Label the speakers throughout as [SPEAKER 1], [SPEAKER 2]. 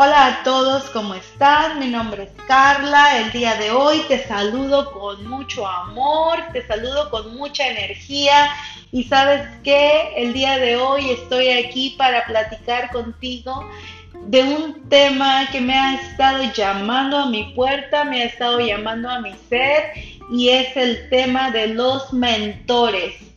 [SPEAKER 1] Hola a todos, ¿cómo están? Mi nombre es Carla. El día de hoy te saludo con mucho amor, te saludo con mucha energía y sabes que el día de hoy estoy aquí para platicar contigo de un tema que me ha estado llamando a mi puerta, me ha estado llamando a mi ser y es el tema de los mentores.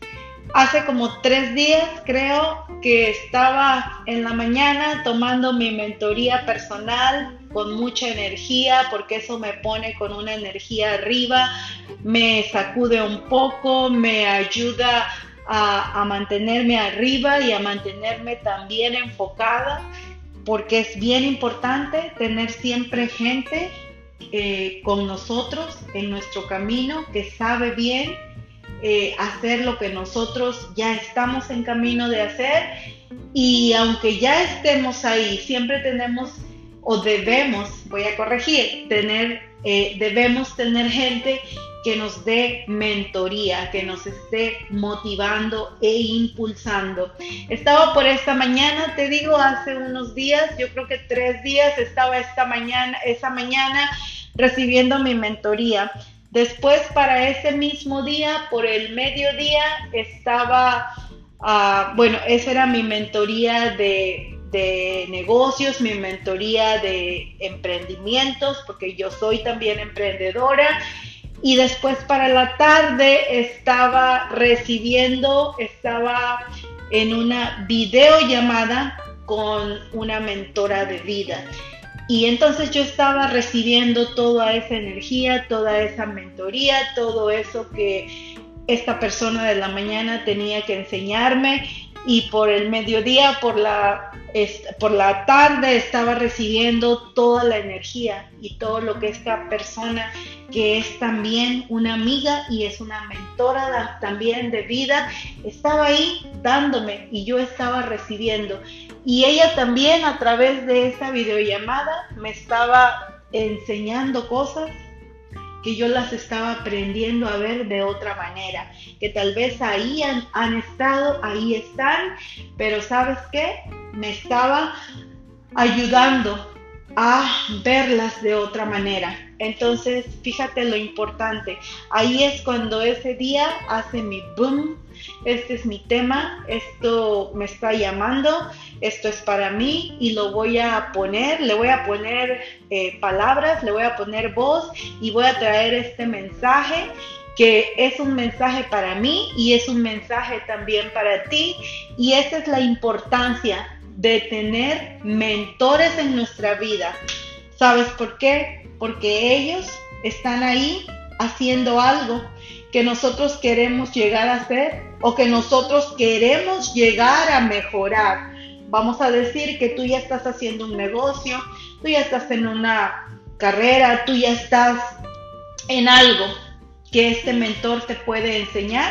[SPEAKER 1] Hace como tres días creo que estaba en la mañana tomando mi mentoría personal con mucha energía porque eso me pone con una energía arriba, me sacude un poco, me ayuda a, mantenerme arriba y a mantenerme también enfocada porque es bien importante tener siempre gente eh, con nosotros en nuestro camino que sabe bien eh, hacer lo que nosotros ya estamos en camino de hacer y aunque ya estemos ahí, siempre tenemos o debemos, voy a corregir, tener, eh, debemos tener gente que nos dé mentoría, que nos esté motivando e impulsando. Estaba por esta mañana, te digo, hace unos días, yo creo que tres días, estaba esta mañana, esa mañana recibiendo mi mentoría. Después, para ese mismo día, por el mediodía, estaba, ah, bueno, esa era mi mentoría de, de negocios, mi mentoría de emprendimientos, porque yo soy también emprendedora. Y después para la tarde estaba recibiendo, estaba en una videollamada con una mentora de vida. Y entonces yo estaba recibiendo toda esa energía, toda esa mentoría, todo eso que esta persona de la mañana tenía que enseñarme y por el mediodía, por la, por la tarde estaba recibiendo toda la energía y todo lo que esta persona que es también una amiga y es una mentora también de vida, estaba ahí dándome y yo estaba recibiendo. Y ella también a través de esa videollamada me estaba enseñando cosas que yo las estaba aprendiendo a ver de otra manera, que tal vez ahí han estado, ahí están, pero sabes qué, me estaba ayudando a verlas de otra manera. Entonces, fíjate lo importante. Ahí es cuando ese día hace mi boom. Este es mi tema, esto me está llamando, esto es para mí y lo voy a poner, le voy a poner eh, palabras, le voy a poner voz y voy a traer este mensaje que es un mensaje para mí y es un mensaje también para ti y esa es la importancia de tener mentores en nuestra vida. ¿Sabes por qué? Porque ellos están ahí haciendo algo que nosotros queremos llegar a hacer o que nosotros queremos llegar a mejorar. Vamos a decir que tú ya estás haciendo un negocio, tú ya estás en una carrera, tú ya estás en algo que este mentor te puede enseñar,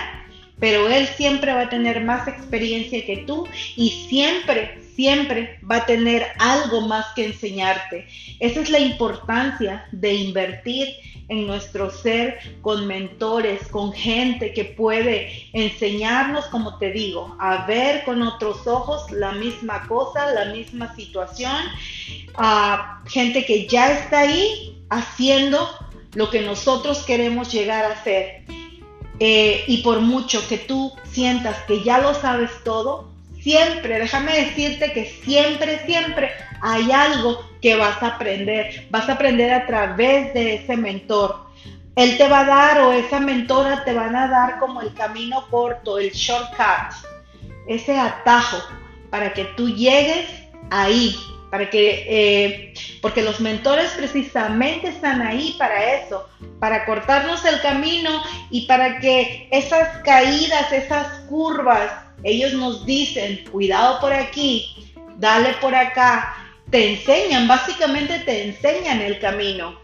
[SPEAKER 1] pero él siempre va a tener más experiencia que tú y siempre, siempre va a tener algo más que enseñarte. Esa es la importancia de invertir en nuestro ser con mentores, con gente que puede enseñarnos, como te digo, a ver con otros ojos la misma cosa, la misma situación, a gente que ya está ahí haciendo lo que nosotros queremos llegar a hacer. Eh, y por mucho que tú sientas que ya lo sabes todo, siempre, déjame decirte que siempre, siempre hay algo que vas a aprender. Vas a aprender a través de ese mentor. Él te va a dar o esa mentora te van a dar como el camino corto, el shortcut, ese atajo para que tú llegues ahí, para que, eh, porque los mentores precisamente están ahí para eso, para cortarnos el camino y para que esas caídas, esas curvas, ellos nos dicen, cuidado por aquí, dale por acá, te enseñan, básicamente te enseñan el camino.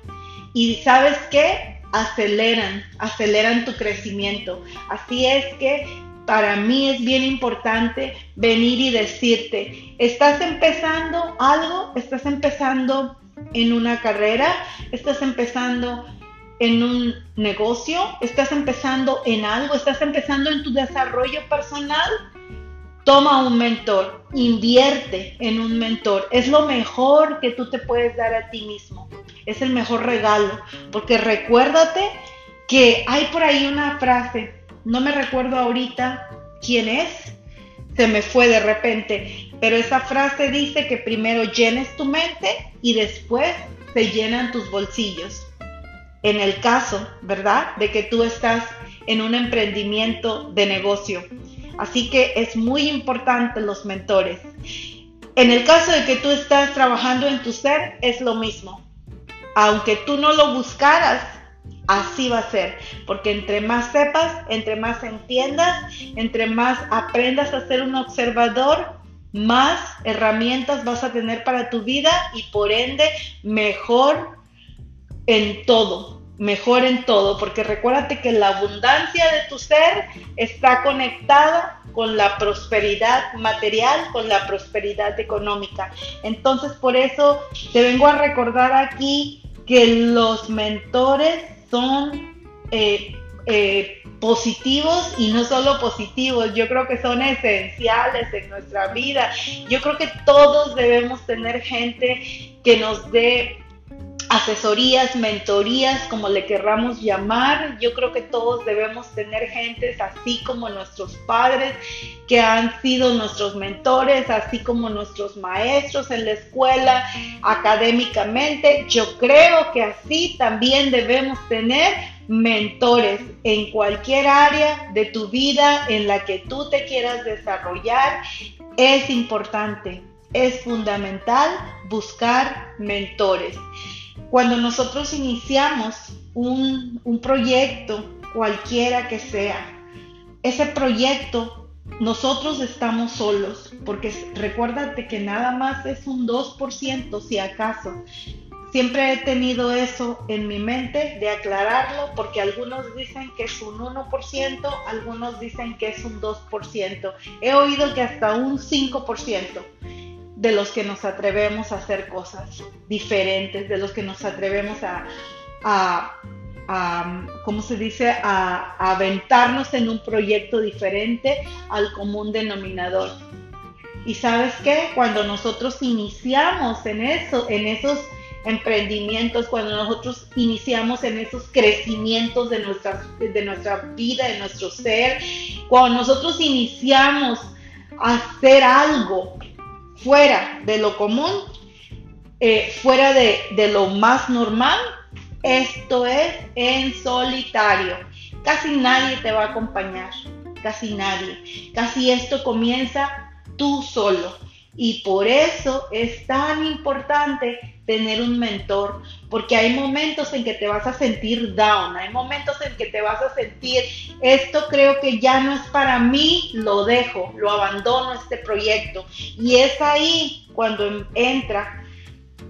[SPEAKER 1] Y sabes qué? Aceleran, aceleran tu crecimiento. Así es que para mí es bien importante venir y decirte, estás empezando algo, estás empezando en una carrera, estás empezando en un negocio, estás empezando en algo, estás empezando en tu desarrollo personal, toma un mentor, invierte en un mentor. Es lo mejor que tú te puedes dar a ti mismo. Es el mejor regalo. Porque recuérdate que hay por ahí una frase, no me recuerdo ahorita quién es, se me fue de repente, pero esa frase dice que primero llenes tu mente y después se llenan tus bolsillos. En el caso, ¿verdad? De que tú estás en un emprendimiento de negocio. Así que es muy importante los mentores. En el caso de que tú estás trabajando en tu ser, es lo mismo. Aunque tú no lo buscaras, así va a ser. Porque entre más sepas, entre más entiendas, entre más aprendas a ser un observador, más herramientas vas a tener para tu vida y por ende mejor en todo mejor en todo, porque recuérdate que la abundancia de tu ser está conectada con la prosperidad material, con la prosperidad económica. Entonces, por eso te vengo a recordar aquí que los mentores son eh, eh, positivos y no solo positivos, yo creo que son esenciales en nuestra vida. Yo creo que todos debemos tener gente que nos dé asesorías, mentorías, como le querramos llamar. Yo creo que todos debemos tener gentes así como nuestros padres, que han sido nuestros mentores, así como nuestros maestros en la escuela, académicamente. Yo creo que así también debemos tener mentores en cualquier área de tu vida en la que tú te quieras desarrollar. Es importante, es fundamental buscar mentores. Cuando nosotros iniciamos un, proyecto, cualquiera que sea, ese proyecto nosotros estamos solos, porque recuérdate que nada más es un 2%, si acaso. Siempre he tenido eso en mi mente de aclararlo, porque algunos dicen que es un 1%, algunos dicen que es un 2%. He oído que hasta un 5% de los que nos atrevemos a hacer cosas diferentes, de los que nos atrevemos a, a, ¿cómo se dice?, a, aventarnos en un proyecto diferente al común denominador. Y sabes qué, cuando nosotros iniciamos en eso, en esos emprendimientos, cuando nosotros iniciamos en esos crecimientos de nuestra, de nuestra vida, de nuestro ser, cuando nosotros iniciamos a hacer algo fuera de lo común, eh, fuera de, de lo más normal, esto es en solitario. Casi nadie te va a acompañar, casi nadie. Casi esto comienza tú solo. Y por eso es tan importante tener un mentor, porque hay momentos en que te vas a sentir down, hay momentos en que te vas a sentir, esto creo que ya no es para mí, lo dejo, lo abandono este proyecto. Y es ahí cuando entra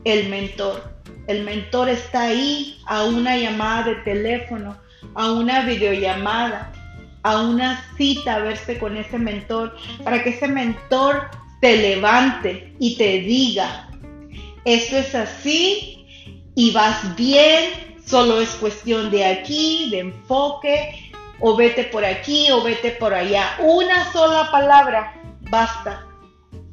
[SPEAKER 1] el mentor. El mentor está ahí a una llamada de teléfono, a una videollamada, a una cita a verse con ese mentor, para que ese mentor te levante y te diga, esto es así y vas bien, solo es cuestión de aquí, de enfoque, o vete por aquí o vete por allá. Una sola palabra, basta.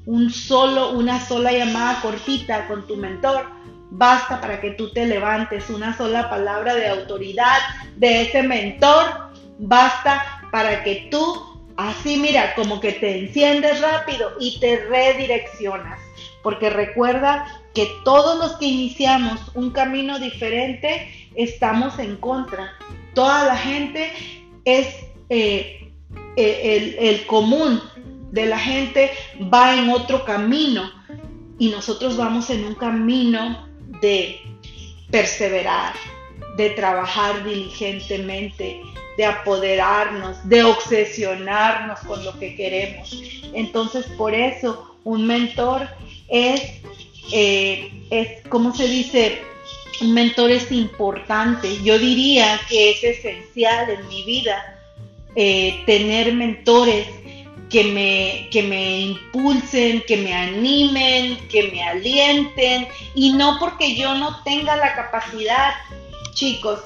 [SPEAKER 1] Un solo, una sola llamada cortita con tu mentor, basta para que tú te levantes. Una sola palabra de autoridad de ese mentor, basta para que tú Así mira, como que te enciendes rápido y te redireccionas. Porque recuerda que todos los que iniciamos un camino diferente estamos en contra. Toda la gente es eh, eh, el, el común de la gente va en otro camino y nosotros vamos en un camino de perseverar, de trabajar diligentemente, de apoderarnos, de obsesionarnos con lo que queremos. Entonces, por eso, un mentor es, eh, es ¿cómo se dice? Un mentor es importante. Yo diría que es esencial en mi vida eh, tener mentores que me, que me impulsen, que me animen, que me alienten, y no porque yo no tenga la capacidad, chicos,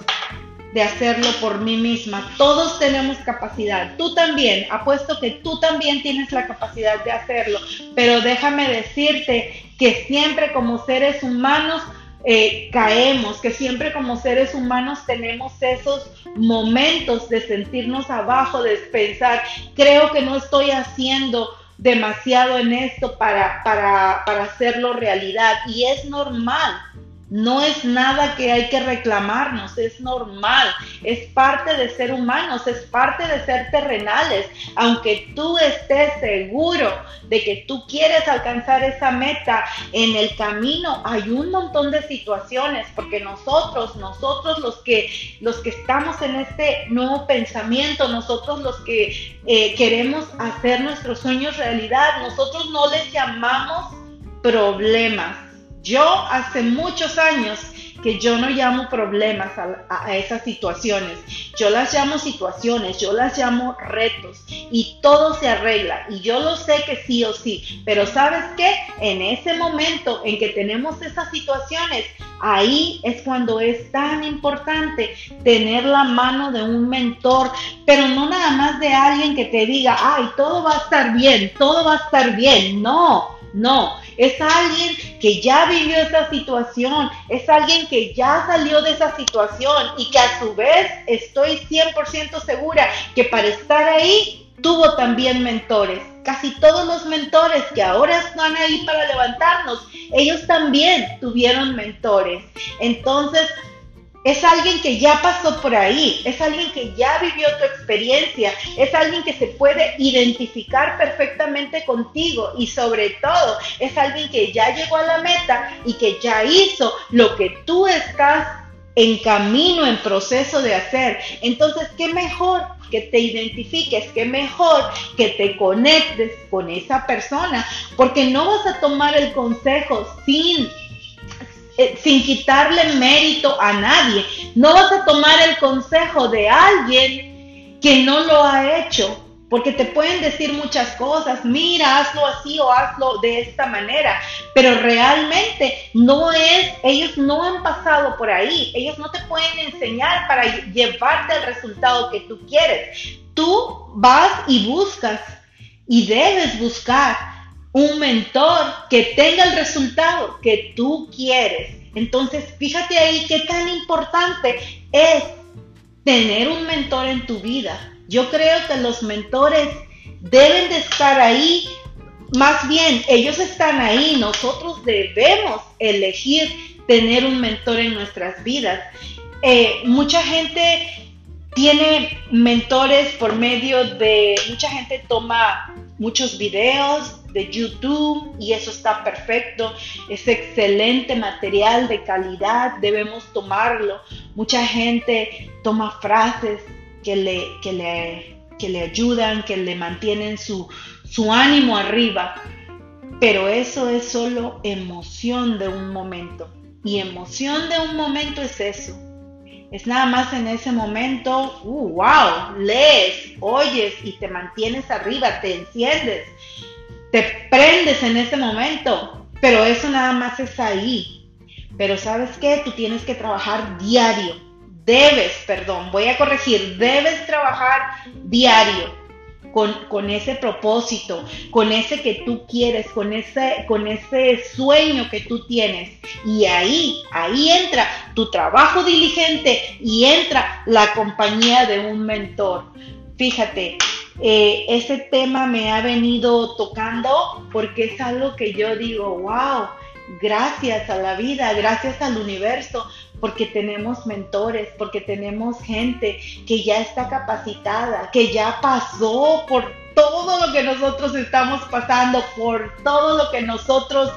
[SPEAKER 1] de hacerlo por mí misma. Todos tenemos capacidad. Tú también. Apuesto que tú también tienes la capacidad de hacerlo. Pero déjame decirte que siempre como seres humanos eh, caemos, que siempre como seres humanos tenemos esos momentos de sentirnos abajo, de pensar, creo que no estoy haciendo demasiado en esto para, para, para hacerlo realidad. Y es normal. No es nada que hay que reclamarnos, es normal, es parte de ser humanos, es parte de ser terrenales. Aunque tú estés seguro de que tú quieres alcanzar esa meta, en el camino hay un montón de situaciones, porque nosotros, nosotros los que, los que estamos en este nuevo pensamiento, nosotros los que eh, queremos hacer nuestros sueños realidad, nosotros no les llamamos problemas yo hace muchos años que yo no llamo problemas a, esas situaciones. Yo las llamo situaciones, yo las llamo retos y todo se arregla. Y yo lo sé que sí o sí. Pero sabes qué? En ese momento en que tenemos esas situaciones, ahí es cuando es tan importante tener la mano de un mentor, pero no nada más de alguien que te diga, ay, todo va a estar bien, todo va a estar bien. No no, es alguien que ya vivió esa situación, es alguien que ya salió de esa situación y que a su vez estoy 100% segura que para estar ahí tuvo también mentores. Casi todos los mentores que ahora están ahí para levantarnos, ellos también tuvieron mentores. Entonces, es alguien que ya pasó por ahí, es alguien que ya vivió tu experiencia, es alguien que se puede identificar perfectamente contigo y sobre todo es alguien que ya llegó a la meta y que ya hizo lo que tú estás en camino, en proceso de hacer. Entonces, ¿qué mejor que te identifiques, qué mejor que te conectes con esa persona? Porque no vas a tomar el consejo sin eh, sin quitarle mérito a nadie. No vas a tomar el consejo de alguien que no lo ha hecho, porque te pueden decir muchas cosas, mira, hazlo así o hazlo de esta manera, pero realmente no es, ellos no han pasado por ahí, ellos no te pueden enseñar para llevarte al resultado que tú quieres. Tú vas y buscas y debes buscar un mentor que tenga el resultado que tú quieres. Entonces, fíjate ahí qué tan importante es tener un mentor en tu vida. Yo creo que los mentores deben de estar ahí. Más bien, ellos están ahí. Nosotros debemos elegir tener un mentor en nuestras vidas. Eh, mucha gente tiene mentores por medio de, mucha gente toma muchos videos YouTube y eso está perfecto, es excelente material de calidad, debemos tomarlo. Mucha gente toma frases que le, que le, que le ayudan, que le mantienen su, su ánimo arriba, pero eso es solo emoción de un momento. Y emoción de un momento es eso, es nada más en ese momento, uh, wow, lees, oyes y te mantienes arriba, te enciendes, te prendes en ese momento, pero eso nada más es ahí. Pero sabes qué, tú tienes que trabajar diario, debes, perdón, voy a corregir, debes trabajar diario con, ese propósito, con ese que tú quieres, con ese, con ese sueño que tú tienes. Y ahí, ahí entra tu trabajo diligente y entra la compañía de un mentor. Fíjate, eh, ese tema me ha venido tocando porque es algo que yo digo, wow, gracias a la vida, gracias al universo, porque tenemos mentores, porque tenemos gente que ya está capacitada, que ya pasó por todo lo que nosotros estamos pasando, por todo lo que nosotros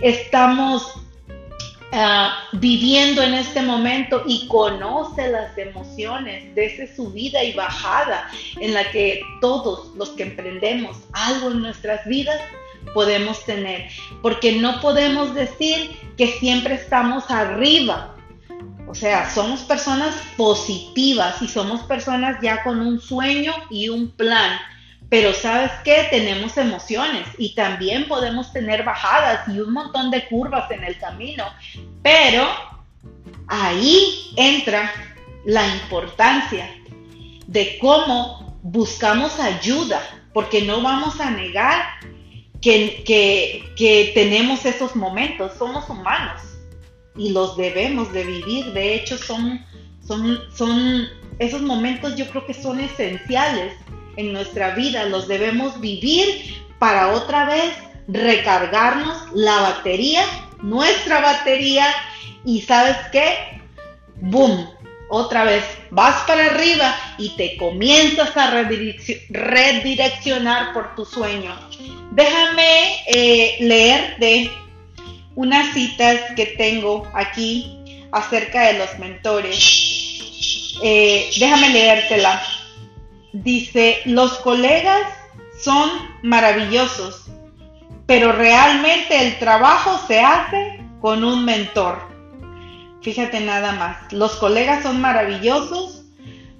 [SPEAKER 1] estamos ah, viviendo en este momento y conoce las emociones de esa subida y bajada en la que todos los que emprendemos algo en nuestras vidas podemos tener, porque no podemos decir que siempre estamos arriba. O sea, somos personas positivas y somos personas ya con un sueño y un plan. Pero sabes qué, tenemos emociones y también podemos tener bajadas y un montón de curvas en el camino. Pero ahí entra la importancia de cómo buscamos ayuda, porque no vamos a negar que, que, tenemos esos momentos, somos humanos y los debemos de vivir, de hecho son, son, son, esos momentos yo creo que son esenciales en nuestra vida, los debemos vivir para otra vez recargarnos la batería, nuestra batería, y sabes qué, boom, otra vez vas para arriba y te comienzas a redireccionar por tu sueño. Déjame eh, leer de unas citas que tengo aquí acerca de los mentores. Eh, déjame leértela. Dice, los colegas son maravillosos, pero realmente el trabajo se hace con un mentor. Fíjate nada más, los colegas son maravillosos,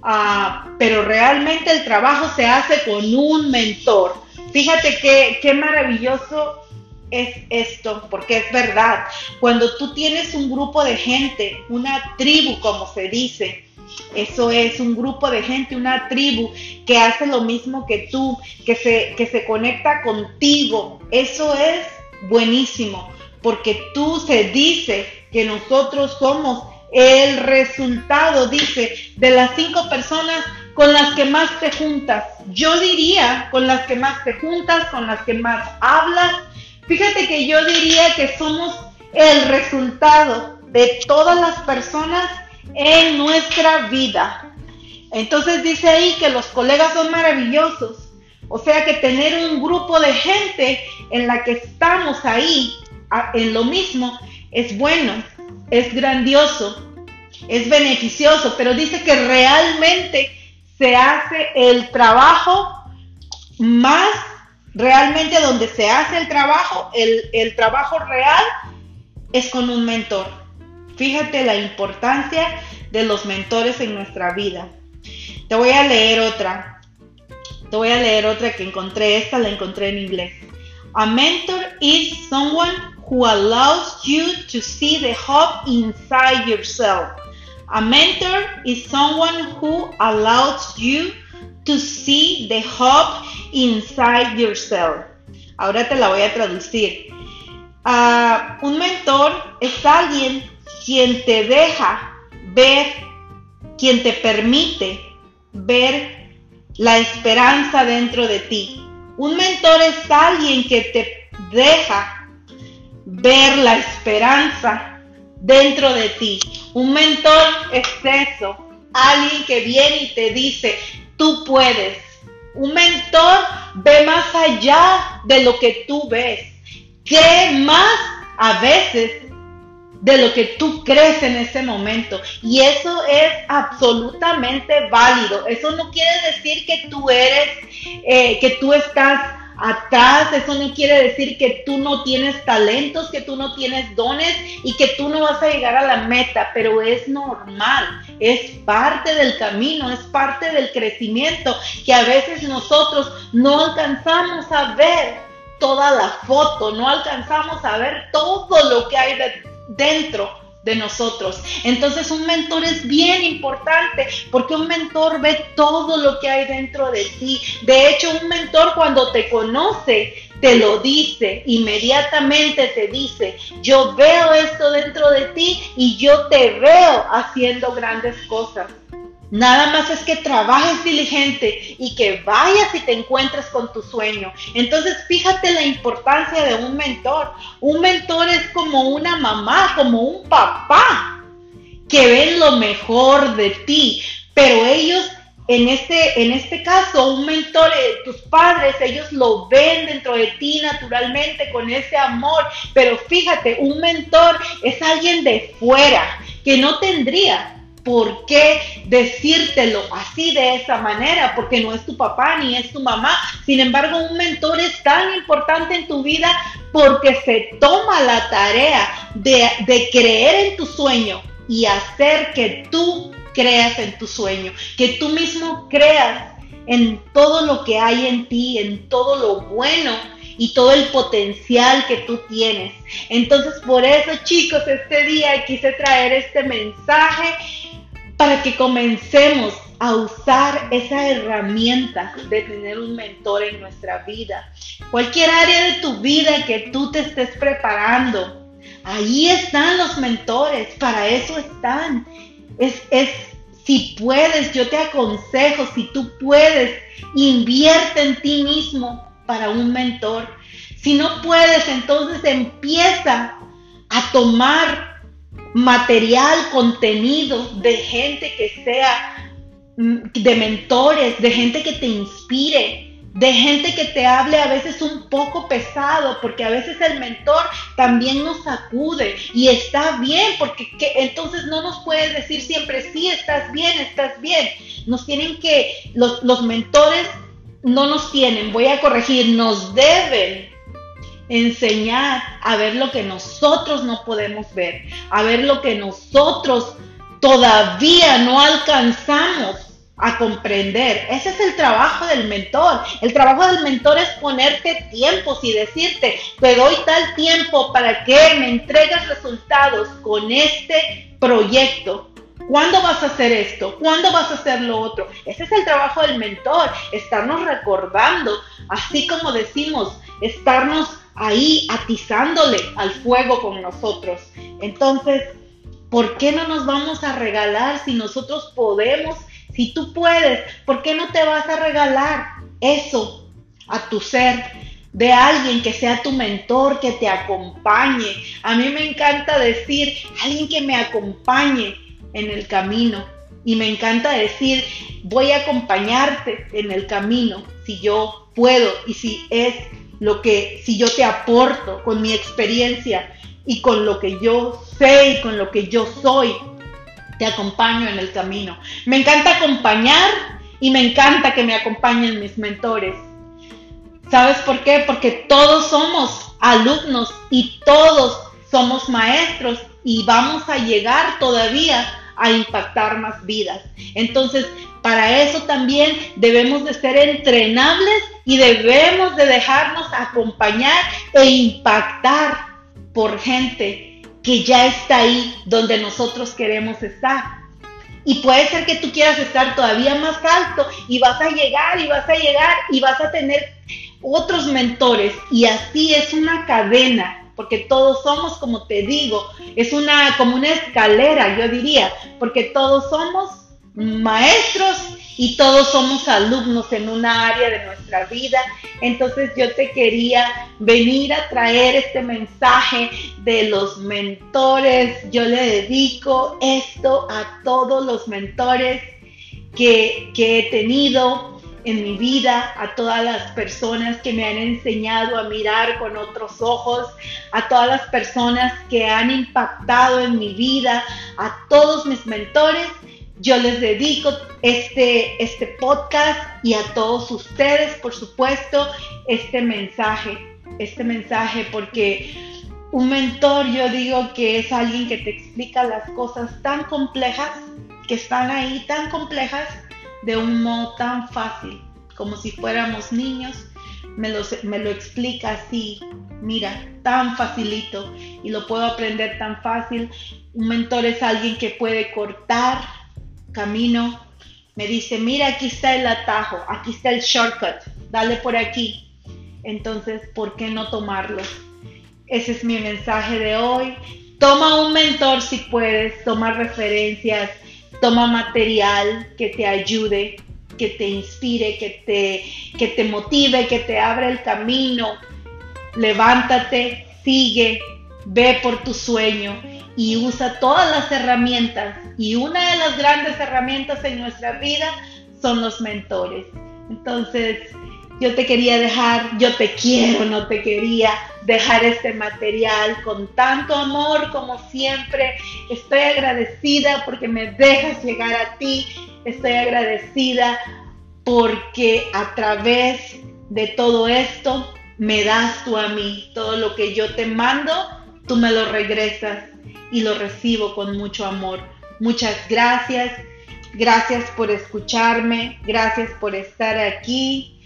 [SPEAKER 1] ah, pero realmente el trabajo se hace con un mentor. Fíjate qué, qué maravilloso es esto, porque es verdad. Cuando tú tienes un grupo de gente, una tribu, como se dice, eso es un grupo de gente, una tribu que hace lo mismo que tú, que se, que se conecta contigo. Eso es buenísimo, porque tú se dice que nosotros somos el resultado, dice, de las cinco personas con las que más te juntas. Yo diría con las que más te juntas, con las que más hablas. Fíjate que yo diría que somos el resultado de todas las personas en nuestra vida. Entonces dice ahí que los colegas son maravillosos. O sea que tener un grupo de gente en la que estamos ahí en lo mismo es bueno, es grandioso, es beneficioso, pero dice que realmente se hace el trabajo más, realmente donde se hace el trabajo, el, el trabajo real es con un mentor. Fíjate la importancia de los mentores en nuestra vida. Te voy a leer otra. Te voy a leer otra que encontré. Esta la encontré en inglés. A mentor is someone who allows you to see the hope inside yourself. A mentor is someone who allows you to see the hope inside yourself. Ahora te la voy a traducir. Uh, un mentor es alguien quien te deja ver, quien te permite ver la esperanza dentro de ti. Un mentor es alguien que te deja ver la esperanza dentro de ti. Un mentor es eso, alguien que viene y te dice, tú puedes. Un mentor ve más allá de lo que tú ves, cree más a veces de lo que tú crees en ese momento. Y eso es absolutamente válido. Eso no quiere decir que tú eres, eh, que tú estás atrás, eso no quiere decir que tú no tienes talentos, que tú no tienes dones y que tú no vas a llegar a la meta, pero es normal, es parte del camino, es parte del crecimiento que a veces nosotros no alcanzamos a ver toda la foto, no alcanzamos a ver todo lo que hay dentro de nosotros. Entonces un mentor es bien importante porque un mentor ve todo lo que hay dentro de ti. De hecho, un mentor cuando te conoce, te lo dice, inmediatamente te dice, yo veo esto dentro de ti y yo te veo haciendo grandes cosas. Nada más es que trabajes diligente y que vayas y te encuentres con tu sueño. Entonces, fíjate la importancia de un mentor. Un mentor es como una mamá, como un papá, que ven lo mejor de ti. Pero ellos, en este, en este caso, un mentor, eh, tus padres, ellos lo ven dentro de ti naturalmente con ese amor. Pero fíjate, un mentor es alguien de fuera que no tendría por qué decírtelo así de esa manera, porque no es tu papá ni es tu mamá. Sin embargo, un mentor es tan importante en tu vida porque se toma la tarea de, de creer en tu sueño y hacer que tú creas en tu sueño, que tú mismo creas en todo lo que hay en ti, en todo lo bueno y todo el potencial que tú tienes. Entonces, por eso, chicos, este día quise traer este mensaje para que comencemos a usar esa herramienta de tener un mentor en nuestra vida. Cualquier área de tu vida que tú te estés preparando, ahí están los mentores, para eso están. Es, es si puedes, yo te aconsejo, si tú puedes, invierte en ti mismo para un mentor. Si no puedes, entonces empieza a tomar material, contenido de gente que sea, mm, de mentores, de gente que te inspire, de gente que te hable a veces un poco pesado, porque a veces el mentor también nos sacude y está bien, porque entonces no nos puede decir siempre, sí, estás bien, estás bien. Nos tienen que, los, los mentores no nos tienen, voy a corregir, nos deben enseñar a ver lo que nosotros no podemos ver, a ver lo que nosotros todavía no alcanzamos a comprender. Ese es el trabajo del mentor. El trabajo del mentor es ponerte tiempos y decirte, te doy tal tiempo para que me entregues resultados con este proyecto. ¿Cuándo vas a hacer esto? ¿Cuándo vas a hacer lo otro? Ese es el trabajo del mentor, estarnos recordando, así como decimos, estarnos ahí atizándole al fuego con nosotros. Entonces, ¿por qué no nos vamos a regalar si nosotros podemos si tú puedes, ¿por qué no te vas a regalar eso a tu ser? de alguien que sea tu mentor, que te acompañe. A mí me encanta decir, alguien que me acompañe en el camino. Y me encanta decir, voy a acompañarte en el camino si yo puedo y si es lo que, si yo te aporto con mi experiencia y con lo que yo sé y con lo que yo soy te acompaño en el camino. Me encanta acompañar y me encanta que me acompañen mis mentores. ¿Sabes por qué? Porque todos somos alumnos y todos somos maestros y vamos a llegar todavía a impactar más vidas. Entonces, para eso también debemos de ser entrenables y debemos de dejarnos acompañar e impactar por gente que ya está ahí donde nosotros queremos estar. Y puede ser que tú quieras estar todavía más alto y vas a llegar y vas a llegar y vas a tener otros mentores. Y así es una cadena, porque todos somos, como te digo, es una como una escalera, yo diría, porque todos somos maestros y todos somos alumnos en una área de nuestra vida. Entonces yo te quería venir a traer este mensaje de los mentores. Yo le dedico esto a todos los mentores que, que he tenido en mi vida, a todas las personas que me han enseñado a mirar con otros ojos, a todas las personas que han impactado en mi vida, a todos mis mentores. Yo les dedico este, este podcast y a todos ustedes, por supuesto, este mensaje, este mensaje, porque un mentor yo digo que es alguien que te explica las cosas tan complejas, que están ahí tan complejas, de un modo tan fácil, como si fuéramos niños, me lo, me lo explica así, mira, tan facilito y lo puedo aprender tan fácil. Un mentor es alguien que puede cortar camino, me dice, mira, aquí está el atajo, aquí está el shortcut, dale por aquí. Entonces, ¿por qué no tomarlo? Ese es mi mensaje de hoy. Toma un mentor si puedes, toma referencias, toma material que te ayude, que te inspire, que te, que te motive, que te abra el camino. Levántate, sigue, ve por tu sueño y usa todas las herramientas. Y una de las grandes herramientas en nuestra vida son los mentores. Entonces, yo te quería dejar, yo te quiero, no te quería dejar este material con tanto amor como siempre. Estoy agradecida porque me dejas llegar a ti. Estoy agradecida porque a través de todo esto me das tú a mí. Todo lo que yo te mando, tú me lo regresas y lo recibo con mucho amor. Muchas gracias. Gracias por escucharme. Gracias por estar aquí.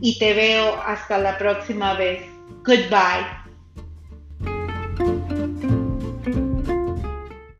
[SPEAKER 1] Y te veo hasta la próxima vez. Goodbye.